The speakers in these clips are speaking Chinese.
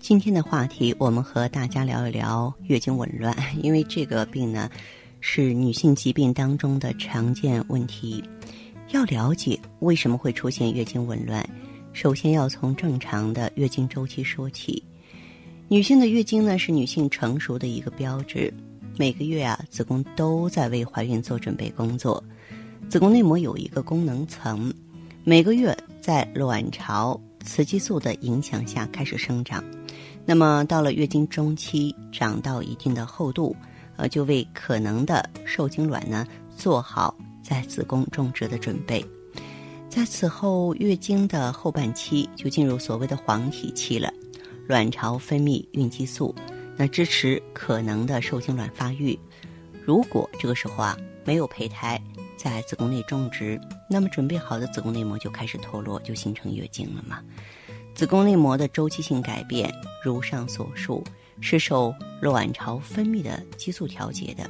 今天的话题，我们和大家聊一聊月经紊乱，因为这个病呢是女性疾病当中的常见问题。要了解为什么会出现月经紊乱。首先要从正常的月经周期说起。女性的月经呢，是女性成熟的一个标志。每个月啊，子宫都在为怀孕做准备工作。子宫内膜有一个功能层，每个月在卵巢雌激素的影响下开始生长。那么到了月经中期，长到一定的厚度，呃，就为可能的受精卵呢做好在子宫种植的准备。在此后，月经的后半期就进入所谓的黄体期了，卵巢分泌孕激素，那支持可能的受精卵发育。如果这个时候啊没有胚胎在子宫内种植，那么准备好的子宫内膜就开始脱落，就形成月经了嘛。子宫内膜的周期性改变，如上所述，是受卵巢分泌的激素调节的。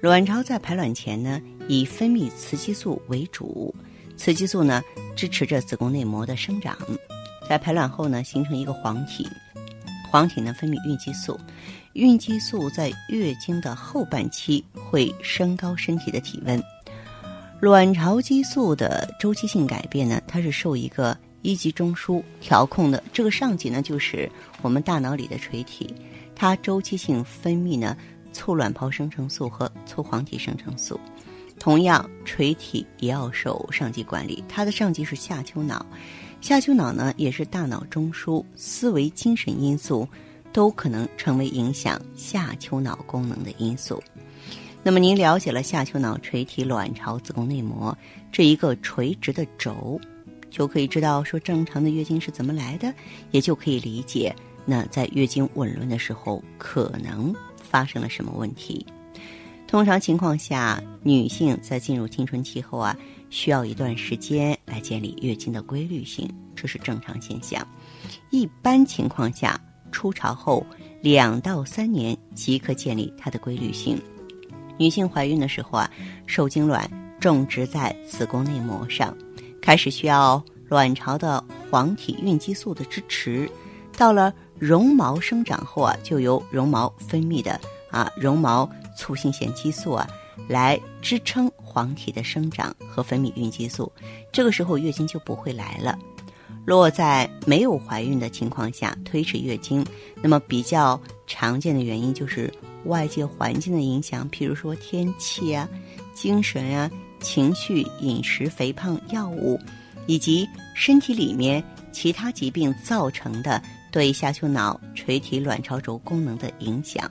卵巢在排卵前呢，以分泌雌激素为主。雌激素呢，支持着子宫内膜的生长，在排卵后呢，形成一个黄体，黄体呢分泌孕激素，孕激素在月经的后半期会升高身体的体温。卵巢激素的周期性改变呢，它是受一个一级中枢调控的，这个上级呢就是我们大脑里的垂体，它周期性分泌呢促卵泡生成素和促黄体生成素。同样，垂体也要受上级管理。它的上级是下丘脑，下丘脑呢也是大脑中枢，思维、精神因素都可能成为影响下丘脑功能的因素。那么，您了解了下丘脑、垂体、卵巢、子宫内膜这一个垂直的轴，就可以知道说正常的月经是怎么来的，也就可以理解那在月经紊乱的时候可能发生了什么问题。通常情况下，女性在进入青春期后啊，需要一段时间来建立月经的规律性，这是正常现象。一般情况下，初潮后两到三年即可建立它的规律性。女性怀孕的时候啊，受精卵种植在子宫内膜上，开始需要卵巢的黄体孕激素的支持。到了绒毛生长后啊，就由绒毛分泌的啊绒毛。促性腺激素啊，来支撑黄体的生长和分泌孕激素，这个时候月经就不会来了。若在没有怀孕的情况下推迟月经，那么比较常见的原因就是外界环境的影响，譬如说天气啊、精神啊、情绪、饮食、肥胖、药物，以及身体里面其他疾病造成的。对下丘脑、垂体、卵巢轴功能的影响，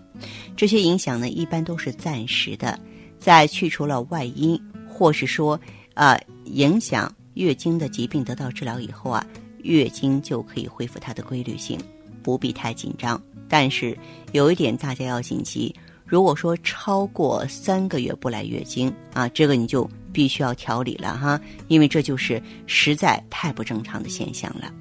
这些影响呢，一般都是暂时的。在去除了外因，或是说，呃，影响月经的疾病得到治疗以后啊，月经就可以恢复它的规律性，不必太紧张。但是有一点大家要谨记：如果说超过三个月不来月经啊，这个你就必须要调理了哈，因为这就是实在太不正常的现象了。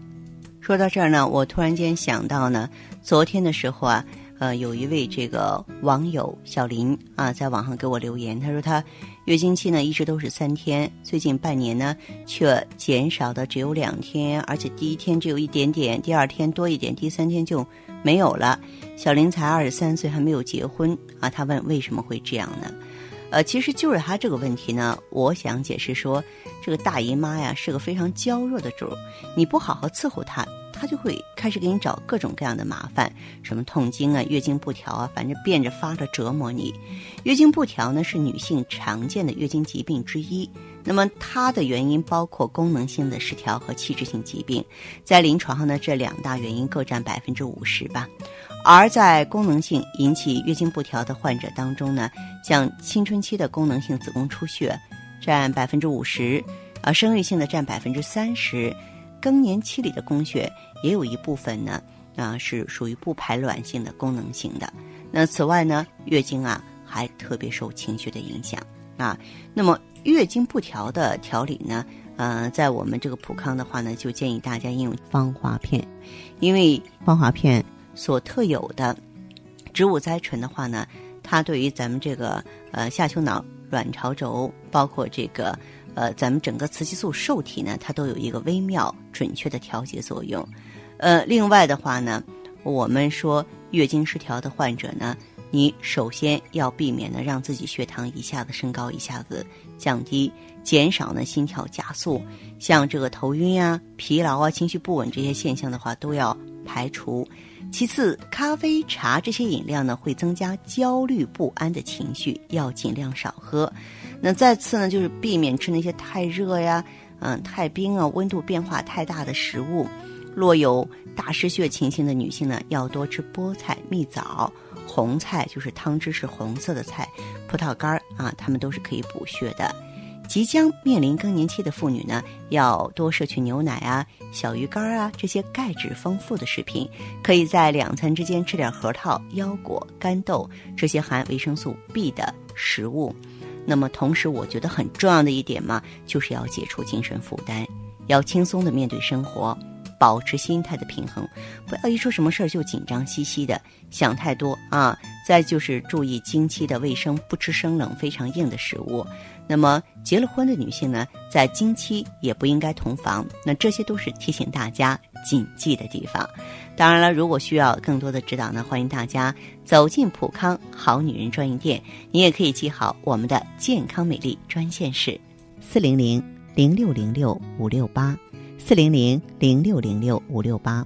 说到这儿呢，我突然间想到呢，昨天的时候啊，呃，有一位这个网友小林啊，在网上给我留言，他说他月经期呢一直都是三天，最近半年呢却减少的只有两天，而且第一天只有一点点，第二天多一点，第三天就没有了。小林才二十三岁，还没有结婚啊，他问为什么会这样呢？呃，其实就是他这个问题呢，我想解释说，这个大姨妈呀是个非常娇弱的主儿，你不好好伺候她，她就会开始给你找各种各样的麻烦，什么痛经啊、月经不调啊，反正变着法的折磨你。月经不调呢是女性常见的月经疾病之一，那么它的原因包括功能性的失调和器质性疾病，在临床上呢这两大原因各占百分之五十吧。而在功能性引起月经不调的患者当中呢，像青春期的功能性子宫出血占百分之五十，啊，生育性的占百分之三十，更年期里的宫血也有一部分呢，啊是属于不排卵性的功能型的。那此外呢，月经啊还特别受情绪的影响啊。那么月经不调的调理呢，呃，在我们这个普康的话呢，就建议大家用芳华片，因为芳华片所特有的植物甾醇的话呢，它对于咱们这个呃下丘脑、卵巢轴，包括这个。呃，咱们整个雌激素受体呢，它都有一个微妙准确的调节作用。呃，另外的话呢，我们说月经失调的患者呢，你首先要避免呢让自己血糖一下子升高，一下子降低，减少呢心跳加速，像这个头晕啊、疲劳啊、情绪不稳这些现象的话都要排除。其次，咖啡、茶这些饮料呢会增加焦虑不安的情绪，要尽量少喝。那再次呢，就是避免吃那些太热呀、嗯太冰啊、温度变化太大的食物。若有大失血情形的女性呢，要多吃菠菜、蜜枣、红菜，就是汤汁是红色的菜，葡萄干儿啊，它们都是可以补血的。即将面临更年期的妇女呢，要多摄取牛奶啊、小鱼干啊这些钙质丰富的食品，可以在两餐之间吃点核桃、腰果、干豆这些含维生素 B 的食物。那么，同时我觉得很重要的一点嘛，就是要解除精神负担，要轻松的面对生活，保持心态的平衡，不要一说什么事儿就紧张兮兮的，想太多啊。再就是注意经期的卫生，不吃生冷非常硬的食物。那么结了婚的女性呢，在经期也不应该同房。那这些都是提醒大家谨记的地方。当然了，如果需要更多的指导呢，欢迎大家走进普康好女人专营店。你也可以记好我们的健康美丽专线是四零零零六零六五六八四零零零六零六五六八。